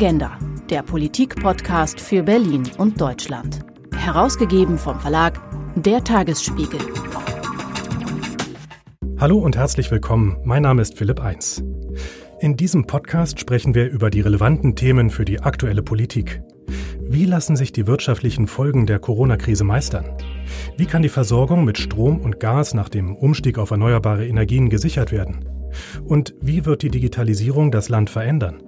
Agenda, der Politik-Podcast für Berlin und Deutschland. Herausgegeben vom Verlag Der Tagesspiegel. Hallo und herzlich willkommen. Mein Name ist Philipp Eins. In diesem Podcast sprechen wir über die relevanten Themen für die aktuelle Politik. Wie lassen sich die wirtschaftlichen Folgen der Corona-Krise meistern? Wie kann die Versorgung mit Strom und Gas nach dem Umstieg auf erneuerbare Energien gesichert werden? Und wie wird die Digitalisierung das Land verändern?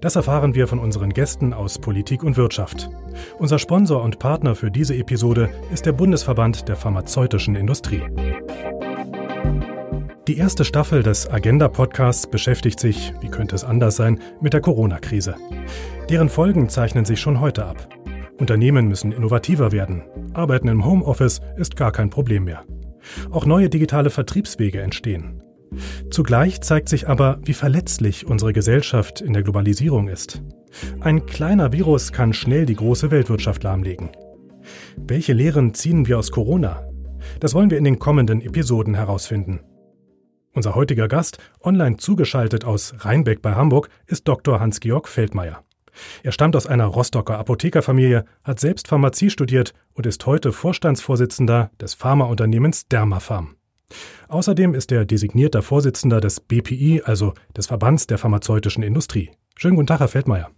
Das erfahren wir von unseren Gästen aus Politik und Wirtschaft. Unser Sponsor und Partner für diese Episode ist der Bundesverband der pharmazeutischen Industrie. Die erste Staffel des Agenda-Podcasts beschäftigt sich, wie könnte es anders sein, mit der Corona-Krise. Deren Folgen zeichnen sich schon heute ab. Unternehmen müssen innovativer werden. Arbeiten im Homeoffice ist gar kein Problem mehr. Auch neue digitale Vertriebswege entstehen. Zugleich zeigt sich aber, wie verletzlich unsere Gesellschaft in der Globalisierung ist. Ein kleiner Virus kann schnell die große Weltwirtschaft lahmlegen. Welche Lehren ziehen wir aus Corona? Das wollen wir in den kommenden Episoden herausfinden. Unser heutiger Gast, online zugeschaltet aus Rheinbeck bei Hamburg, ist Dr. Hans-Georg Feldmeier. Er stammt aus einer Rostocker Apothekerfamilie, hat selbst Pharmazie studiert und ist heute Vorstandsvorsitzender des Pharmaunternehmens Dermapharm. Außerdem ist er designierter Vorsitzender des BPI, also des Verbands der pharmazeutischen Industrie. Schönen guten Tag, Herr Feldmeier.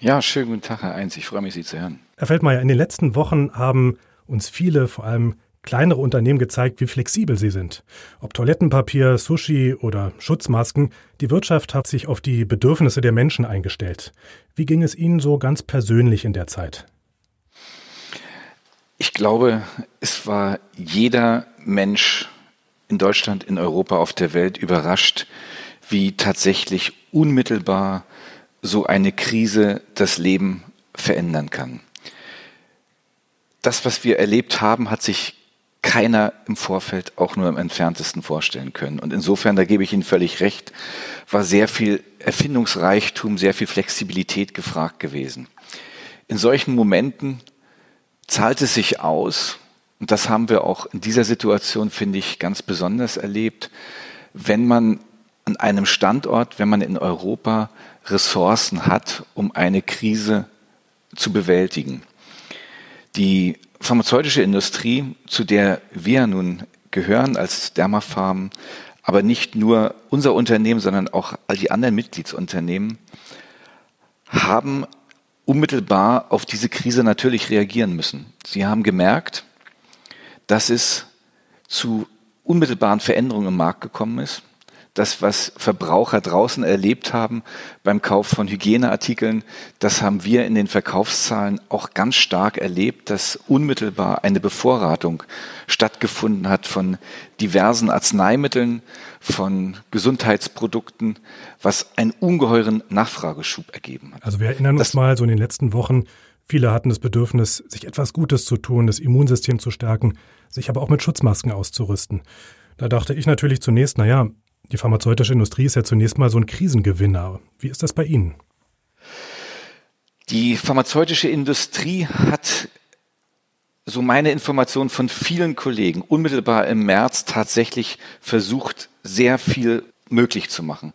Ja, schönen guten Tag, Herr Eins. Ich freue mich, Sie zu hören. Herr Feldmeier, in den letzten Wochen haben uns viele, vor allem kleinere Unternehmen gezeigt, wie flexibel sie sind. Ob Toilettenpapier, Sushi oder Schutzmasken, die Wirtschaft hat sich auf die Bedürfnisse der Menschen eingestellt. Wie ging es Ihnen so ganz persönlich in der Zeit? Ich glaube, es war jeder Mensch in Deutschland, in Europa, auf der Welt überrascht, wie tatsächlich unmittelbar so eine Krise das Leben verändern kann. Das, was wir erlebt haben, hat sich keiner im Vorfeld auch nur im entferntesten vorstellen können. Und insofern, da gebe ich Ihnen völlig recht, war sehr viel Erfindungsreichtum, sehr viel Flexibilität gefragt gewesen. In solchen Momenten zahlt es sich aus, und das haben wir auch in dieser Situation, finde ich, ganz besonders erlebt, wenn man an einem Standort, wenn man in Europa Ressourcen hat, um eine Krise zu bewältigen. Die pharmazeutische Industrie, zu der wir nun gehören als Dermafarm, aber nicht nur unser Unternehmen, sondern auch all die anderen Mitgliedsunternehmen, haben unmittelbar auf diese Krise natürlich reagieren müssen. Sie haben gemerkt, dass es zu unmittelbaren Veränderungen im Markt gekommen ist das, was Verbraucher draußen erlebt haben beim Kauf von Hygieneartikeln, das haben wir in den Verkaufszahlen auch ganz stark erlebt, dass unmittelbar eine Bevorratung stattgefunden hat von diversen Arzneimitteln, von Gesundheitsprodukten, was einen ungeheuren Nachfrageschub ergeben hat. Also wir erinnern das uns mal so in den letzten Wochen, viele hatten das Bedürfnis, sich etwas Gutes zu tun, das Immunsystem zu stärken, sich aber auch mit Schutzmasken auszurüsten. Da dachte ich natürlich zunächst, naja, die pharmazeutische Industrie ist ja zunächst mal so ein Krisengewinner. Wie ist das bei Ihnen? Die pharmazeutische Industrie hat, so meine Information von vielen Kollegen, unmittelbar im März tatsächlich versucht, sehr viel möglich zu machen.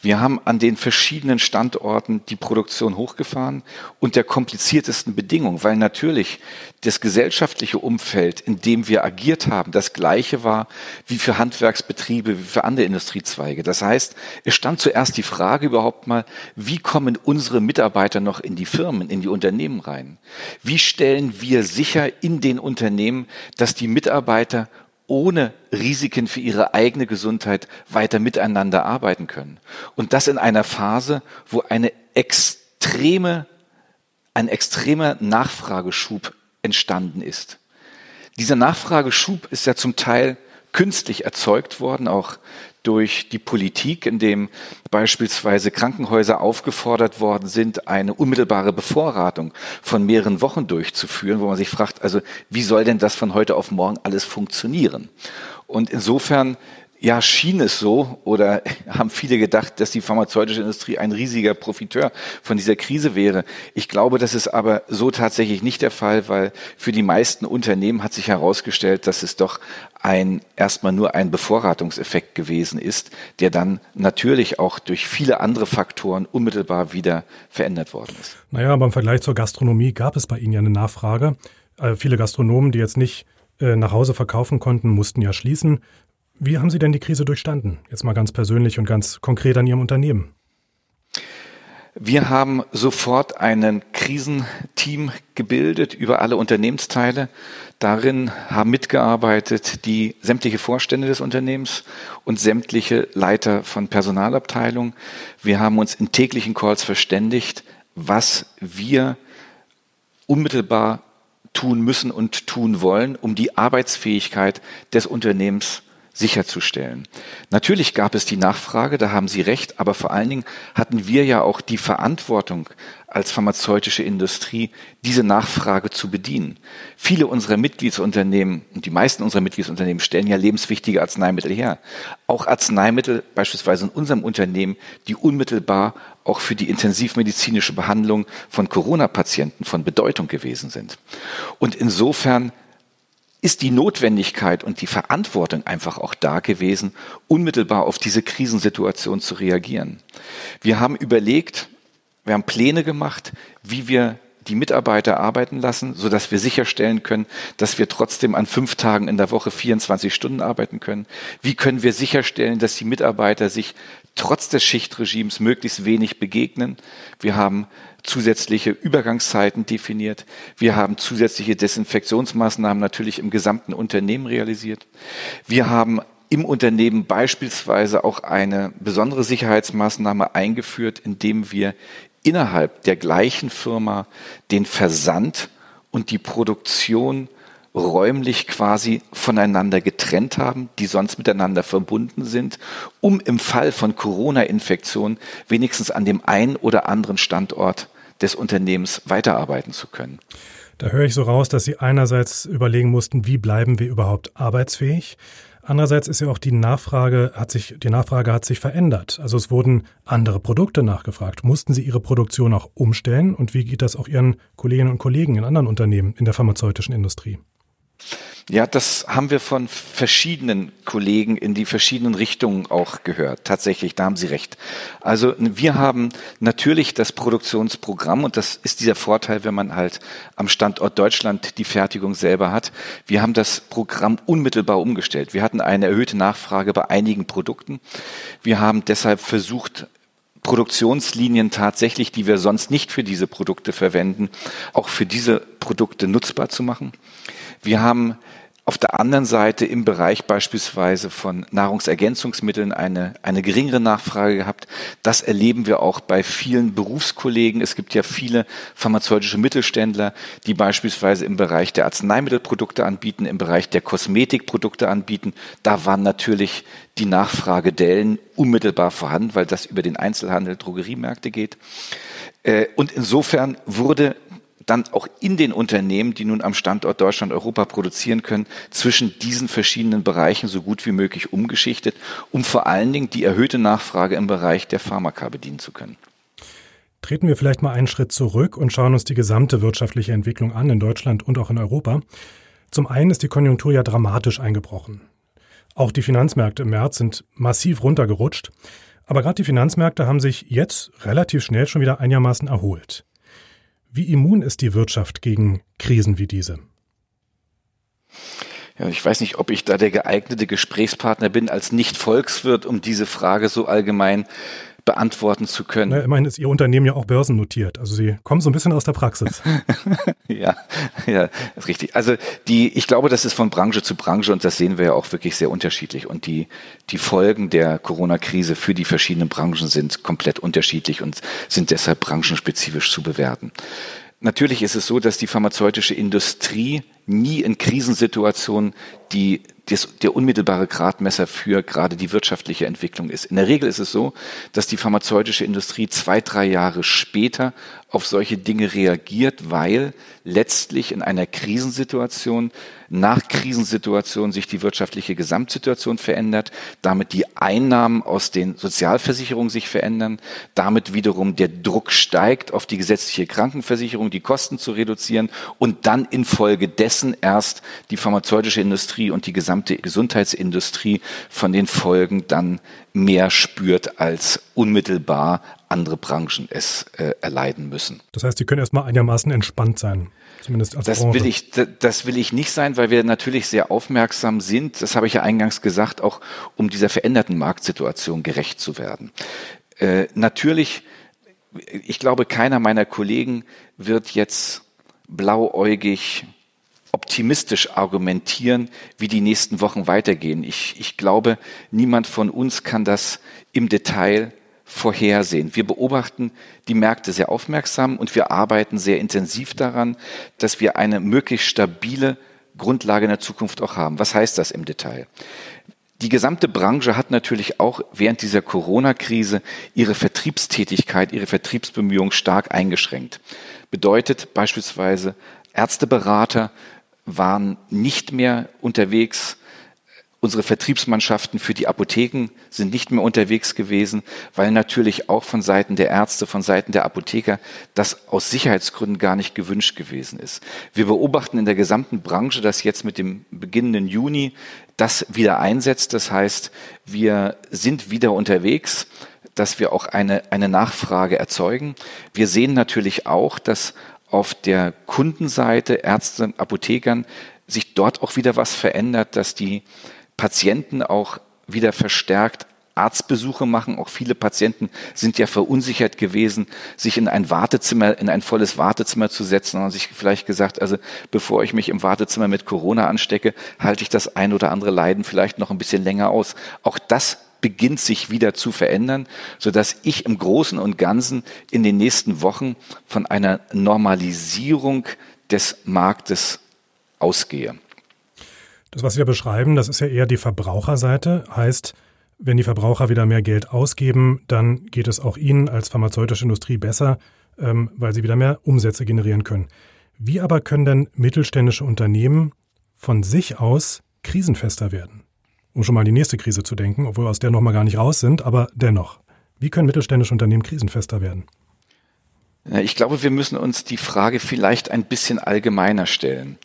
Wir haben an den verschiedenen Standorten die Produktion hochgefahren und der kompliziertesten Bedingungen, weil natürlich das gesellschaftliche Umfeld, in dem wir agiert haben, das gleiche war wie für Handwerksbetriebe, wie für andere Industriezweige. Das heißt, es stand zuerst die Frage überhaupt mal, wie kommen unsere Mitarbeiter noch in die Firmen, in die Unternehmen rein? Wie stellen wir sicher in den Unternehmen, dass die Mitarbeiter ohne Risiken für ihre eigene Gesundheit weiter miteinander arbeiten können. Und das in einer Phase, wo eine extreme, ein extremer Nachfrageschub entstanden ist. Dieser Nachfrageschub ist ja zum Teil künstlich erzeugt worden, auch durch die Politik, in dem beispielsweise Krankenhäuser aufgefordert worden sind, eine unmittelbare Bevorratung von mehreren Wochen durchzuführen, wo man sich fragt, also wie soll denn das von heute auf morgen alles funktionieren? Und insofern ja, schien es so oder haben viele gedacht, dass die pharmazeutische Industrie ein riesiger Profiteur von dieser Krise wäre. Ich glaube, das ist aber so tatsächlich nicht der Fall, weil für die meisten Unternehmen hat sich herausgestellt, dass es doch ein erstmal nur ein Bevorratungseffekt gewesen ist, der dann natürlich auch durch viele andere Faktoren unmittelbar wieder verändert worden ist. Naja, aber im Vergleich zur Gastronomie gab es bei Ihnen ja eine Nachfrage. Äh, viele Gastronomen, die jetzt nicht äh, nach Hause verkaufen konnten, mussten ja schließen. Wie haben Sie denn die Krise durchstanden? Jetzt mal ganz persönlich und ganz konkret an Ihrem Unternehmen. Wir haben sofort ein Krisenteam gebildet über alle Unternehmensteile. Darin haben mitgearbeitet die sämtliche Vorstände des Unternehmens und sämtliche Leiter von Personalabteilung. Wir haben uns in täglichen Calls verständigt, was wir unmittelbar tun müssen und tun wollen, um die Arbeitsfähigkeit des Unternehmens sicherzustellen. Natürlich gab es die Nachfrage, da haben Sie recht, aber vor allen Dingen hatten wir ja auch die Verantwortung als pharmazeutische Industrie, diese Nachfrage zu bedienen. Viele unserer Mitgliedsunternehmen und die meisten unserer Mitgliedsunternehmen stellen ja lebenswichtige Arzneimittel her. Auch Arzneimittel, beispielsweise in unserem Unternehmen, die unmittelbar auch für die intensivmedizinische Behandlung von Corona-Patienten von Bedeutung gewesen sind. Und insofern ist die Notwendigkeit und die Verantwortung einfach auch da gewesen, unmittelbar auf diese Krisensituation zu reagieren. Wir haben überlegt, wir haben Pläne gemacht, wie wir die Mitarbeiter arbeiten lassen, so dass wir sicherstellen können, dass wir trotzdem an fünf Tagen in der Woche 24 Stunden arbeiten können? Wie können wir sicherstellen, dass die Mitarbeiter sich trotz des Schichtregimes möglichst wenig begegnen? Wir haben zusätzliche Übergangszeiten definiert. Wir haben zusätzliche Desinfektionsmaßnahmen natürlich im gesamten Unternehmen realisiert. Wir haben im Unternehmen beispielsweise auch eine besondere Sicherheitsmaßnahme eingeführt, indem wir innerhalb der gleichen Firma den Versand und die Produktion räumlich quasi voneinander getrennt haben, die sonst miteinander verbunden sind, um im Fall von Corona-Infektion wenigstens an dem einen oder anderen Standort des Unternehmens weiterarbeiten zu können. Da höre ich so raus, dass Sie einerseits überlegen mussten, wie bleiben wir überhaupt arbeitsfähig? Andererseits ist ja auch die Nachfrage hat sich, die Nachfrage hat sich verändert. Also es wurden andere Produkte nachgefragt. Mussten Sie Ihre Produktion auch umstellen? Und wie geht das auch Ihren Kolleginnen und Kollegen in anderen Unternehmen in der pharmazeutischen Industrie? Ja, das haben wir von verschiedenen Kollegen in die verschiedenen Richtungen auch gehört. Tatsächlich, da haben Sie recht. Also wir haben natürlich das Produktionsprogramm und das ist dieser Vorteil, wenn man halt am Standort Deutschland die Fertigung selber hat. Wir haben das Programm unmittelbar umgestellt. Wir hatten eine erhöhte Nachfrage bei einigen Produkten. Wir haben deshalb versucht, Produktionslinien tatsächlich, die wir sonst nicht für diese Produkte verwenden, auch für diese Produkte nutzbar zu machen. Wir haben auf der anderen Seite im Bereich beispielsweise von Nahrungsergänzungsmitteln eine, eine geringere Nachfrage gehabt. Das erleben wir auch bei vielen Berufskollegen. Es gibt ja viele pharmazeutische Mittelständler, die beispielsweise im Bereich der Arzneimittelprodukte anbieten, im Bereich der Kosmetikprodukte anbieten. Da waren natürlich die Nachfragedellen unmittelbar vorhanden, weil das über den Einzelhandel, Drogeriemärkte geht. Äh, und insofern wurde dann auch in den Unternehmen, die nun am Standort Deutschland, Europa produzieren können, zwischen diesen verschiedenen Bereichen so gut wie möglich umgeschichtet, um vor allen Dingen die erhöhte Nachfrage im Bereich der Pharmaka bedienen zu können. Treten wir vielleicht mal einen Schritt zurück und schauen uns die gesamte wirtschaftliche Entwicklung an in Deutschland und auch in Europa. Zum einen ist die Konjunktur ja dramatisch eingebrochen. Auch die Finanzmärkte im März sind massiv runtergerutscht. Aber gerade die Finanzmärkte haben sich jetzt relativ schnell schon wieder einigermaßen erholt. Wie immun ist die Wirtschaft gegen Krisen wie diese? Ja, ich weiß nicht, ob ich da der geeignete Gesprächspartner bin als Nicht-Volkswirt, um diese Frage so allgemein beantworten zu können. Na, ich meine, ist Ihr Unternehmen ja auch börsennotiert. Also Sie kommen so ein bisschen aus der Praxis. ja, ja, ist richtig. Also die, ich glaube, das ist von Branche zu Branche und das sehen wir ja auch wirklich sehr unterschiedlich. Und die, die Folgen der Corona-Krise für die verschiedenen Branchen sind komplett unterschiedlich und sind deshalb branchenspezifisch zu bewerten. Natürlich ist es so, dass die pharmazeutische Industrie nie in Krisensituationen die das, der unmittelbare Gradmesser für gerade die wirtschaftliche Entwicklung ist. In der Regel ist es so, dass die pharmazeutische Industrie zwei, drei Jahre später auf solche Dinge reagiert, weil letztlich in einer Krisensituation, nach Krisensituation sich die wirtschaftliche Gesamtsituation verändert, damit die Einnahmen aus den Sozialversicherungen sich verändern, damit wiederum der Druck steigt, auf die gesetzliche Krankenversicherung die Kosten zu reduzieren und dann infolgedessen erst die pharmazeutische Industrie und die gesamte Gesundheitsindustrie von den Folgen dann mehr spürt als unmittelbar andere Branchen es äh, erleiden müssen. Das heißt, Sie können erstmal einigermaßen entspannt sein. Zumindest als das Branche. will ich, das will ich nicht sein, weil wir natürlich sehr aufmerksam sind. Das habe ich ja eingangs gesagt, auch um dieser veränderten Marktsituation gerecht zu werden. Äh, natürlich, ich glaube, keiner meiner Kollegen wird jetzt blauäugig optimistisch argumentieren, wie die nächsten Wochen weitergehen. Ich, ich glaube, niemand von uns kann das im Detail vorhersehen. Wir beobachten die Märkte sehr aufmerksam und wir arbeiten sehr intensiv daran, dass wir eine möglichst stabile Grundlage in der Zukunft auch haben. Was heißt das im Detail? Die gesamte Branche hat natürlich auch während dieser Corona-Krise ihre Vertriebstätigkeit, ihre Vertriebsbemühungen stark eingeschränkt. Bedeutet beispielsweise, Ärzteberater waren nicht mehr unterwegs, Unsere Vertriebsmannschaften für die Apotheken sind nicht mehr unterwegs gewesen, weil natürlich auch von Seiten der Ärzte, von Seiten der Apotheker das aus Sicherheitsgründen gar nicht gewünscht gewesen ist. Wir beobachten in der gesamten Branche, dass jetzt mit dem beginnenden Juni das wieder einsetzt. Das heißt, wir sind wieder unterwegs, dass wir auch eine, eine Nachfrage erzeugen. Wir sehen natürlich auch, dass auf der Kundenseite Ärzte, Apothekern sich dort auch wieder was verändert, dass die Patienten auch wieder verstärkt Arztbesuche machen. Auch viele Patienten sind ja verunsichert gewesen, sich in ein Wartezimmer, in ein volles Wartezimmer zu setzen und sich vielleicht gesagt, also bevor ich mich im Wartezimmer mit Corona anstecke, halte ich das ein oder andere Leiden vielleicht noch ein bisschen länger aus. Auch das beginnt sich wieder zu verändern, so dass ich im Großen und Ganzen in den nächsten Wochen von einer Normalisierung des Marktes ausgehe. Das, was wir beschreiben, das ist ja eher die Verbraucherseite. Heißt, wenn die Verbraucher wieder mehr Geld ausgeben, dann geht es auch ihnen als pharmazeutische Industrie besser, ähm, weil sie wieder mehr Umsätze generieren können. Wie aber können denn mittelständische Unternehmen von sich aus krisenfester werden? Um schon mal an die nächste Krise zu denken, obwohl wir aus der noch mal gar nicht raus sind, aber dennoch. Wie können mittelständische Unternehmen krisenfester werden? Ich glaube, wir müssen uns die Frage vielleicht ein bisschen allgemeiner stellen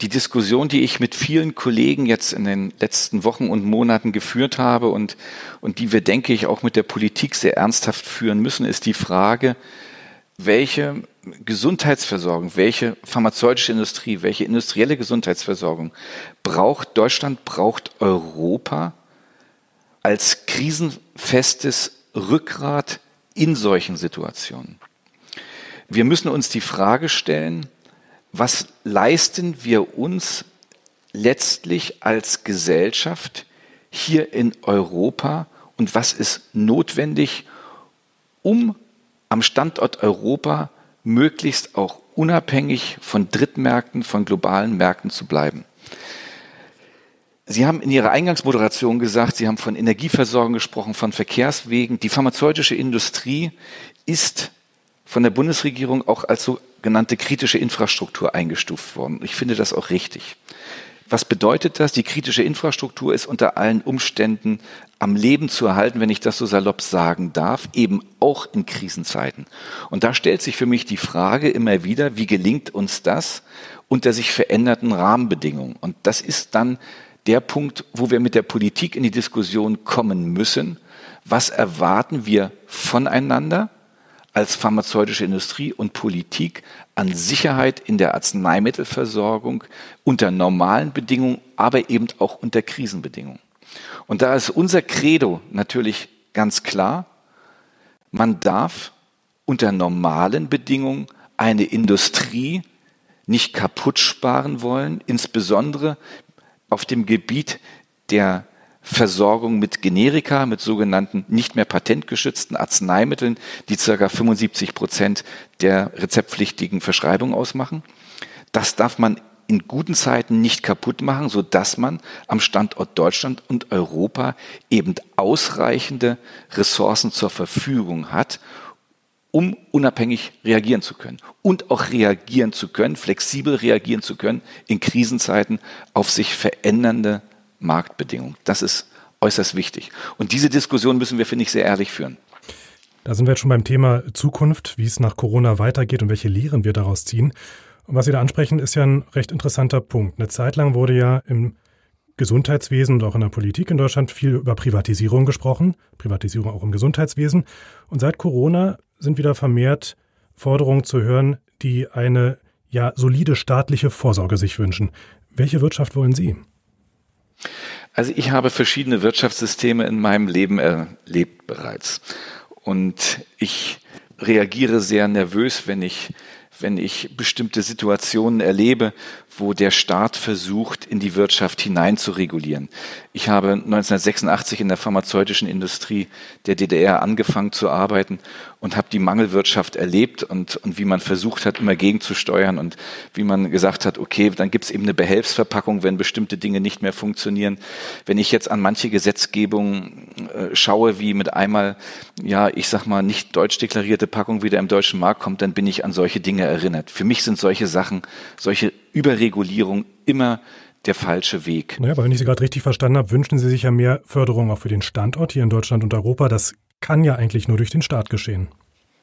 die Diskussion, die ich mit vielen Kollegen jetzt in den letzten Wochen und Monaten geführt habe und, und die wir, denke ich, auch mit der Politik sehr ernsthaft führen müssen, ist die Frage, welche Gesundheitsversorgung, welche pharmazeutische Industrie, welche industrielle Gesundheitsversorgung braucht Deutschland, braucht Europa als krisenfestes Rückgrat in solchen Situationen. Wir müssen uns die Frage stellen, was leisten wir uns letztlich als Gesellschaft hier in Europa und was ist notwendig, um am Standort Europa möglichst auch unabhängig von Drittmärkten, von globalen Märkten zu bleiben. Sie haben in Ihrer Eingangsmoderation gesagt, Sie haben von Energieversorgung gesprochen, von Verkehrswegen. Die pharmazeutische Industrie ist von der Bundesregierung auch als sogenannte kritische Infrastruktur eingestuft worden. Ich finde das auch richtig. Was bedeutet das? Die kritische Infrastruktur ist unter allen Umständen am Leben zu erhalten, wenn ich das so salopp sagen darf, eben auch in Krisenzeiten. Und da stellt sich für mich die Frage immer wieder, wie gelingt uns das unter sich veränderten Rahmenbedingungen? Und das ist dann der Punkt, wo wir mit der Politik in die Diskussion kommen müssen. Was erwarten wir voneinander? Als pharmazeutische Industrie und Politik an Sicherheit in der Arzneimittelversorgung unter normalen Bedingungen, aber eben auch unter Krisenbedingungen. Und da ist unser Credo natürlich ganz klar, man darf unter normalen Bedingungen eine Industrie nicht kaputt sparen wollen, insbesondere auf dem Gebiet der Versorgung mit Generika, mit sogenannten nicht mehr patentgeschützten Arzneimitteln, die ca. 75 Prozent der rezeptpflichtigen Verschreibung ausmachen. Das darf man in guten Zeiten nicht kaputt machen, so dass man am Standort Deutschland und Europa eben ausreichende Ressourcen zur Verfügung hat, um unabhängig reagieren zu können und auch reagieren zu können, flexibel reagieren zu können in Krisenzeiten auf sich verändernde Marktbedingungen. Das ist äußerst wichtig. Und diese Diskussion müssen wir, finde ich, sehr ehrlich führen. Da sind wir jetzt schon beim Thema Zukunft, wie es nach Corona weitergeht und welche Lehren wir daraus ziehen. Und was Sie da ansprechen, ist ja ein recht interessanter Punkt. Eine Zeit lang wurde ja im Gesundheitswesen und auch in der Politik in Deutschland viel über Privatisierung gesprochen, Privatisierung auch im Gesundheitswesen. Und seit Corona sind wieder vermehrt Forderungen zu hören, die eine ja solide staatliche Vorsorge sich wünschen. Welche Wirtschaft wollen Sie? Also ich habe verschiedene Wirtschaftssysteme in meinem Leben erlebt bereits. Und ich reagiere sehr nervös, wenn ich, wenn ich bestimmte Situationen erlebe, wo der Staat versucht, in die Wirtschaft hinein zu regulieren. Ich habe 1986 in der pharmazeutischen Industrie der DDR angefangen zu arbeiten und habe die Mangelwirtschaft erlebt und, und wie man versucht hat, immer gegenzusteuern und wie man gesagt hat, okay, dann gibt es eben eine Behelfsverpackung, wenn bestimmte Dinge nicht mehr funktionieren. Wenn ich jetzt an manche Gesetzgebungen äh, schaue, wie mit einmal, ja, ich sag mal, nicht deutsch deklarierte Packung wieder im deutschen Markt kommt, dann bin ich an solche Dinge erinnert. Für mich sind solche Sachen, solche Überregulierung immer der falsche Weg. Naja, aber wenn ich Sie gerade richtig verstanden habe, wünschen Sie sich ja mehr Förderung auch für den Standort hier in Deutschland und Europa. Das kann ja eigentlich nur durch den Staat geschehen.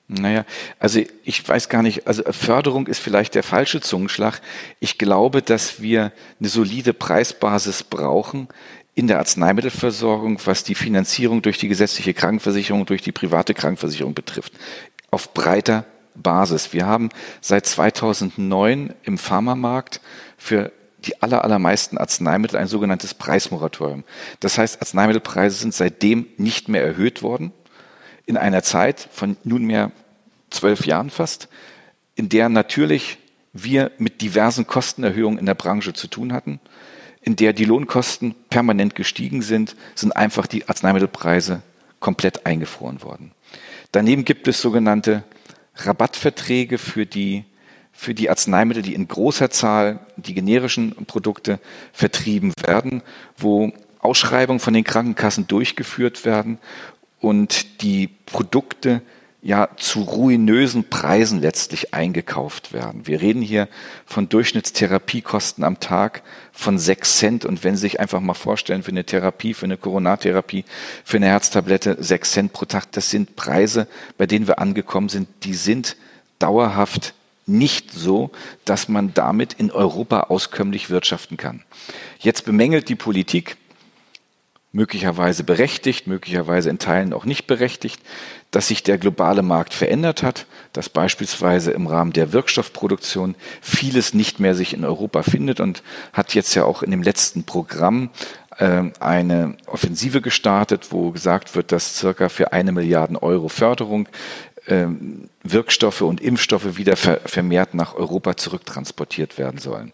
Naja, also ich weiß gar nicht, also Förderung ist vielleicht der falsche Zungenschlag. Ich glaube, dass wir eine solide Preisbasis brauchen in der Arzneimittelversorgung, was die Finanzierung durch die gesetzliche Krankenversicherung, durch die private Krankenversicherung betrifft. Auf breiter Basis. Wir haben seit 2009 im Pharmamarkt für die aller, allermeisten Arzneimittel ein sogenanntes Preismoratorium. Das heißt, Arzneimittelpreise sind seitdem nicht mehr erhöht worden. In einer Zeit von nunmehr zwölf Jahren fast, in der natürlich wir mit diversen Kostenerhöhungen in der Branche zu tun hatten, in der die Lohnkosten permanent gestiegen sind, sind einfach die Arzneimittelpreise komplett eingefroren worden. Daneben gibt es sogenannte Rabattverträge für die, für die Arzneimittel, die in großer Zahl, die generischen Produkte vertrieben werden, wo Ausschreibungen von den Krankenkassen durchgeführt werden und die Produkte ja zu ruinösen Preisen letztlich eingekauft werden. Wir reden hier von Durchschnittstherapiekosten am Tag von sechs Cent. Und wenn Sie sich einfach mal vorstellen, für eine Therapie, für eine Coronartherapie, für eine Herztablette sechs Cent pro Tag, das sind Preise, bei denen wir angekommen sind, die sind dauerhaft nicht so, dass man damit in Europa auskömmlich wirtschaften kann. Jetzt bemängelt die Politik, möglicherweise berechtigt, möglicherweise in Teilen auch nicht berechtigt, dass sich der globale Markt verändert hat, dass beispielsweise im Rahmen der Wirkstoffproduktion vieles nicht mehr sich in Europa findet und hat jetzt ja auch in dem letzten Programm äh, eine Offensive gestartet, wo gesagt wird, dass circa für eine Milliarde Euro Förderung äh, Wirkstoffe und Impfstoffe wieder vermehrt nach Europa zurücktransportiert werden sollen.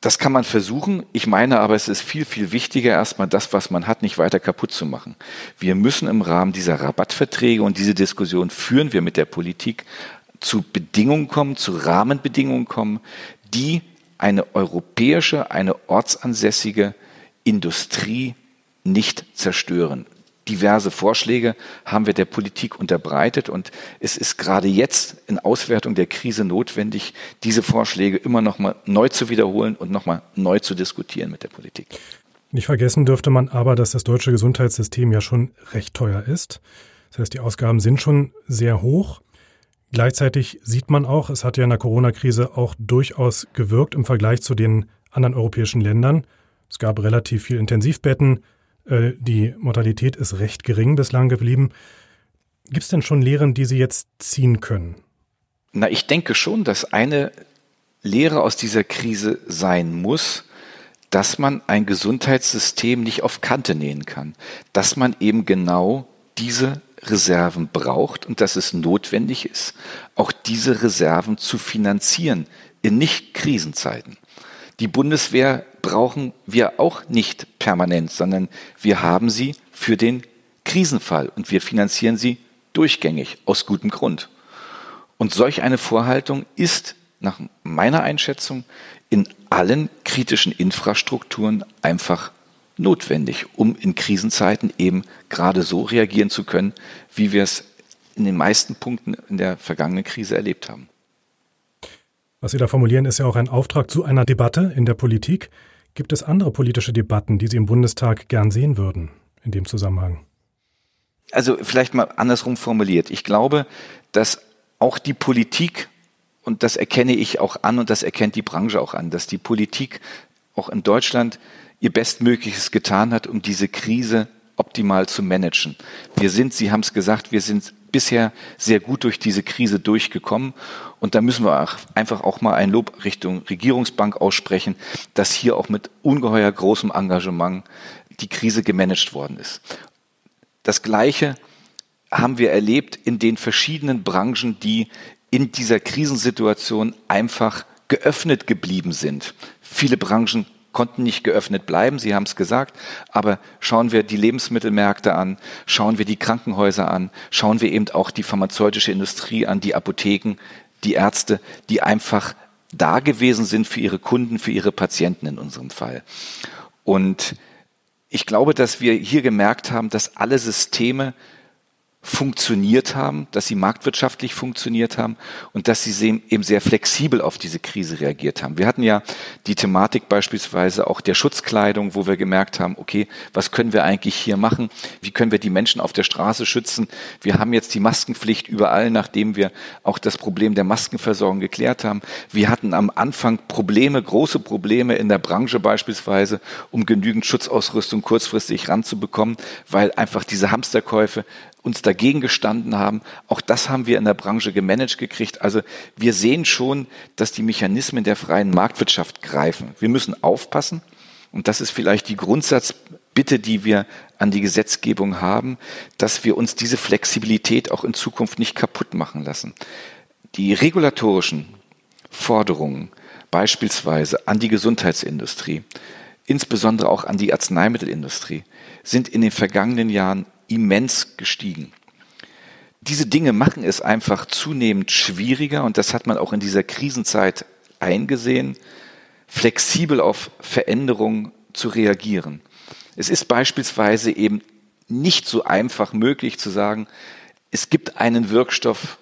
Das kann man versuchen. Ich meine aber, es ist viel, viel wichtiger, erstmal das, was man hat, nicht weiter kaputt zu machen. Wir müssen im Rahmen dieser Rabattverträge und diese Diskussion führen wir mit der Politik zu Bedingungen kommen, zu Rahmenbedingungen kommen, die eine europäische, eine ortsansässige Industrie nicht zerstören diverse Vorschläge haben wir der Politik unterbreitet und es ist gerade jetzt in Auswertung der Krise notwendig, diese Vorschläge immer noch mal neu zu wiederholen und noch mal neu zu diskutieren mit der Politik. Nicht vergessen dürfte man aber, dass das deutsche Gesundheitssystem ja schon recht teuer ist. Das heißt, die Ausgaben sind schon sehr hoch. Gleichzeitig sieht man auch, es hat ja in der Corona-Krise auch durchaus gewirkt im Vergleich zu den anderen europäischen Ländern. Es gab relativ viel Intensivbetten, äh, die Mortalität ist recht gering bislang geblieben. Gibt es denn schon Lehren, die Sie jetzt ziehen können? Na, ich denke schon, dass eine Lehre aus dieser Krise sein muss, dass man ein Gesundheitssystem nicht auf Kante nähen kann, dass man eben genau diese Reserven braucht und dass es notwendig ist, auch diese Reserven zu finanzieren in Nicht-Krisenzeiten. Die Bundeswehr brauchen wir auch nicht permanent, sondern wir haben sie für den Krisenfall und wir finanzieren sie durchgängig aus gutem Grund. Und solch eine Vorhaltung ist nach meiner Einschätzung in allen kritischen Infrastrukturen einfach notwendig, um in Krisenzeiten eben gerade so reagieren zu können, wie wir es in den meisten Punkten in der vergangenen Krise erlebt haben. Was Sie da formulieren, ist ja auch ein Auftrag zu einer Debatte in der Politik. Gibt es andere politische Debatten, die Sie im Bundestag gern sehen würden in dem Zusammenhang? Also vielleicht mal andersrum formuliert. Ich glaube, dass auch die Politik, und das erkenne ich auch an und das erkennt die Branche auch an, dass die Politik auch in Deutschland ihr Bestmögliches getan hat, um diese Krise optimal zu managen. Wir sind, Sie haben es gesagt, wir sind bisher sehr gut durch diese Krise durchgekommen. Und da müssen wir auch einfach auch mal ein Lob Richtung Regierungsbank aussprechen, dass hier auch mit ungeheuer großem Engagement die Krise gemanagt worden ist. Das Gleiche haben wir erlebt in den verschiedenen Branchen, die in dieser Krisensituation einfach geöffnet geblieben sind. Viele Branchen konnten nicht geöffnet bleiben, Sie haben es gesagt, aber schauen wir die Lebensmittelmärkte an, schauen wir die Krankenhäuser an, schauen wir eben auch die pharmazeutische Industrie an, die Apotheken, die Ärzte, die einfach da gewesen sind für ihre Kunden, für ihre Patienten in unserem Fall. Und ich glaube, dass wir hier gemerkt haben, dass alle Systeme funktioniert haben, dass sie marktwirtschaftlich funktioniert haben und dass sie eben sehr flexibel auf diese Krise reagiert haben. Wir hatten ja die Thematik beispielsweise auch der Schutzkleidung, wo wir gemerkt haben, okay, was können wir eigentlich hier machen? Wie können wir die Menschen auf der Straße schützen? Wir haben jetzt die Maskenpflicht überall, nachdem wir auch das Problem der Maskenversorgung geklärt haben. Wir hatten am Anfang Probleme, große Probleme in der Branche beispielsweise, um genügend Schutzausrüstung kurzfristig ranzubekommen, weil einfach diese Hamsterkäufe uns dagegen gestanden haben. Auch das haben wir in der Branche gemanagt gekriegt. Also wir sehen schon, dass die Mechanismen der freien Marktwirtschaft greifen. Wir müssen aufpassen. Und das ist vielleicht die Grundsatzbitte, die wir an die Gesetzgebung haben, dass wir uns diese Flexibilität auch in Zukunft nicht kaputt machen lassen. Die regulatorischen Forderungen, beispielsweise an die Gesundheitsindustrie, insbesondere auch an die Arzneimittelindustrie, sind in den vergangenen Jahren immens gestiegen. Diese Dinge machen es einfach zunehmend schwieriger, und das hat man auch in dieser Krisenzeit eingesehen, flexibel auf Veränderungen zu reagieren. Es ist beispielsweise eben nicht so einfach möglich zu sagen, es gibt einen Wirkstoff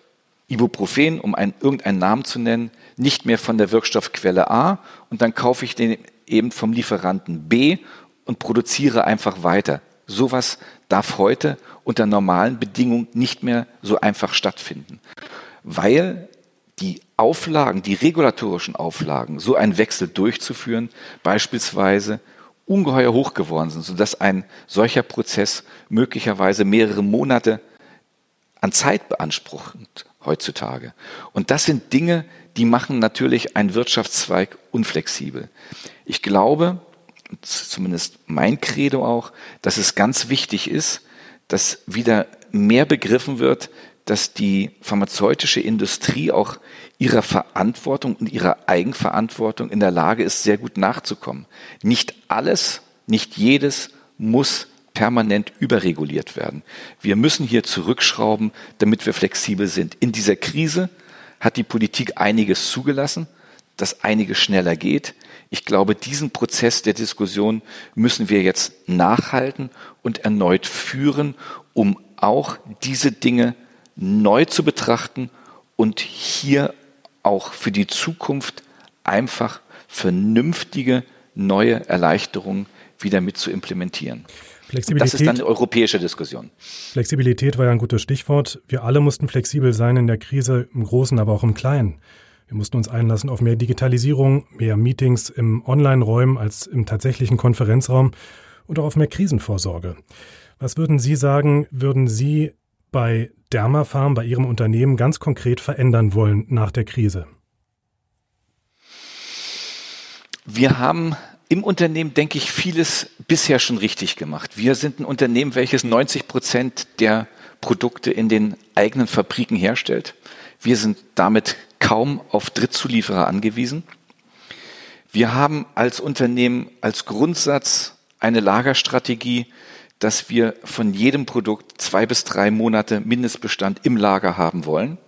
Ibuprofen, um einen, irgendeinen Namen zu nennen, nicht mehr von der Wirkstoffquelle A und dann kaufe ich den eben vom Lieferanten B und produziere einfach weiter. Sowas darf heute unter normalen Bedingungen nicht mehr so einfach stattfinden, weil die Auflagen, die regulatorischen Auflagen, so einen Wechsel durchzuführen, beispielsweise ungeheuer hoch geworden sind, sodass ein solcher Prozess möglicherweise mehrere Monate an Zeit beansprucht heutzutage. Und das sind Dinge, die machen natürlich einen Wirtschaftszweig unflexibel. Ich glaube, zumindest mein Credo auch, dass es ganz wichtig ist, dass wieder mehr begriffen wird, dass die pharmazeutische Industrie auch ihrer Verantwortung und ihrer Eigenverantwortung in der Lage ist, sehr gut nachzukommen. Nicht alles, nicht jedes muss permanent überreguliert werden. Wir müssen hier zurückschrauben, damit wir flexibel sind. In dieser Krise hat die Politik einiges zugelassen, dass einiges schneller geht. Ich glaube, diesen Prozess der Diskussion müssen wir jetzt nachhalten und erneut führen, um auch diese Dinge neu zu betrachten und hier auch für die Zukunft einfach vernünftige neue Erleichterungen wieder mit zu implementieren. Flexibilität, das ist dann eine europäische Diskussion. Flexibilität war ja ein gutes Stichwort. Wir alle mussten flexibel sein in der Krise, im Großen, aber auch im Kleinen. Wir mussten uns einlassen auf mehr Digitalisierung, mehr Meetings im Online-Räumen als im tatsächlichen Konferenzraum und auch auf mehr Krisenvorsorge. Was würden Sie sagen, würden Sie bei Dermafarm, bei Ihrem Unternehmen ganz konkret verändern wollen nach der Krise? Wir haben im Unternehmen, denke ich, vieles bisher schon richtig gemacht. Wir sind ein Unternehmen, welches 90 Prozent der Produkte in den eigenen Fabriken herstellt. Wir sind damit kaum auf Drittzulieferer angewiesen. Wir haben als Unternehmen als Grundsatz eine Lagerstrategie, dass wir von jedem Produkt zwei bis drei Monate Mindestbestand im Lager haben wollen.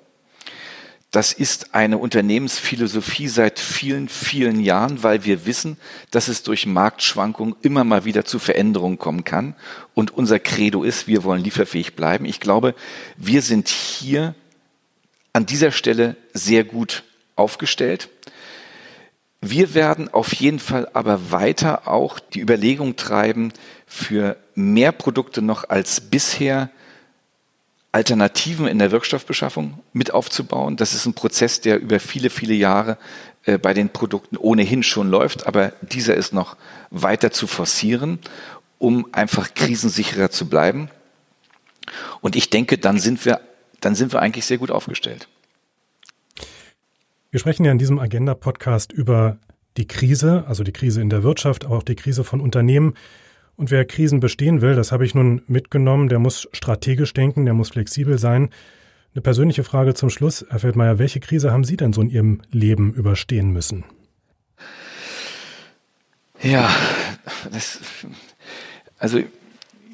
Das ist eine Unternehmensphilosophie seit vielen, vielen Jahren, weil wir wissen, dass es durch Marktschwankungen immer mal wieder zu Veränderungen kommen kann. Und unser Credo ist, wir wollen lieferfähig bleiben. Ich glaube, wir sind hier an dieser Stelle sehr gut aufgestellt. Wir werden auf jeden Fall aber weiter auch die Überlegung treiben, für mehr Produkte noch als bisher Alternativen in der Wirkstoffbeschaffung mit aufzubauen. Das ist ein Prozess, der über viele, viele Jahre äh, bei den Produkten ohnehin schon läuft, aber dieser ist noch weiter zu forcieren, um einfach krisensicherer zu bleiben. Und ich denke, dann sind wir, dann sind wir eigentlich sehr gut aufgestellt. Wir sprechen ja in diesem Agenda-Podcast über die Krise, also die Krise in der Wirtschaft, auch die Krise von Unternehmen. Und wer Krisen bestehen will, das habe ich nun mitgenommen, der muss strategisch denken, der muss flexibel sein. Eine persönliche Frage zum Schluss, Herr Feldmeier, welche Krise haben Sie denn so in Ihrem Leben überstehen müssen? Ja, das, also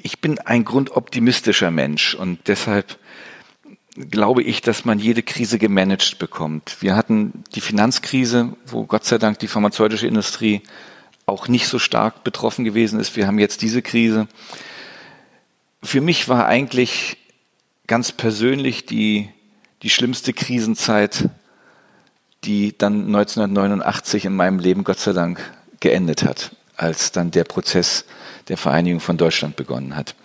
ich bin ein grundoptimistischer Mensch und deshalb glaube ich, dass man jede Krise gemanagt bekommt. Wir hatten die Finanzkrise, wo Gott sei Dank die pharmazeutische Industrie auch nicht so stark betroffen gewesen ist. Wir haben jetzt diese Krise. Für mich war eigentlich ganz persönlich die, die schlimmste Krisenzeit, die dann 1989 in meinem Leben Gott sei Dank geendet hat, als dann der Prozess der Vereinigung von Deutschland begonnen hat.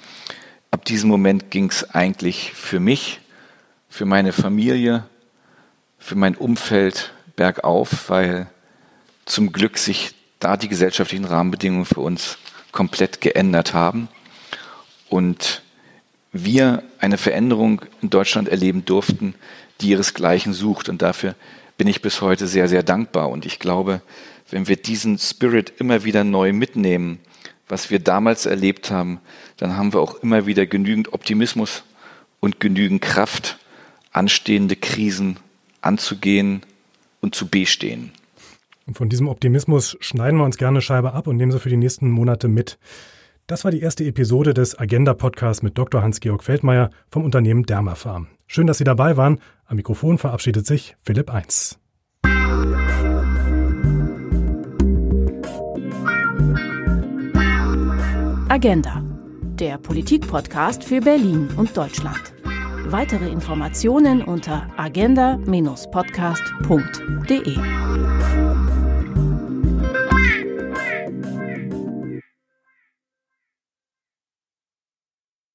Ab diesem Moment ging es eigentlich für mich, für meine Familie, für mein Umfeld bergauf, weil zum Glück sich da die gesellschaftlichen Rahmenbedingungen für uns komplett geändert haben und wir eine Veränderung in Deutschland erleben durften, die ihresgleichen sucht. Und dafür bin ich bis heute sehr, sehr dankbar. Und ich glaube, wenn wir diesen Spirit immer wieder neu mitnehmen, was wir damals erlebt haben, dann haben wir auch immer wieder genügend Optimismus und genügend Kraft, anstehende Krisen anzugehen und zu bestehen. Und von diesem Optimismus schneiden wir uns gerne Scheibe ab und nehmen sie für die nächsten Monate mit. Das war die erste Episode des Agenda-Podcasts mit Dr. Hans-Georg Feldmeier vom Unternehmen Dermafarm. Schön, dass Sie dabei waren. Am Mikrofon verabschiedet sich Philipp Eins. Agenda, der Politik-Podcast für Berlin und Deutschland. Weitere Informationen unter agenda-podcast.de.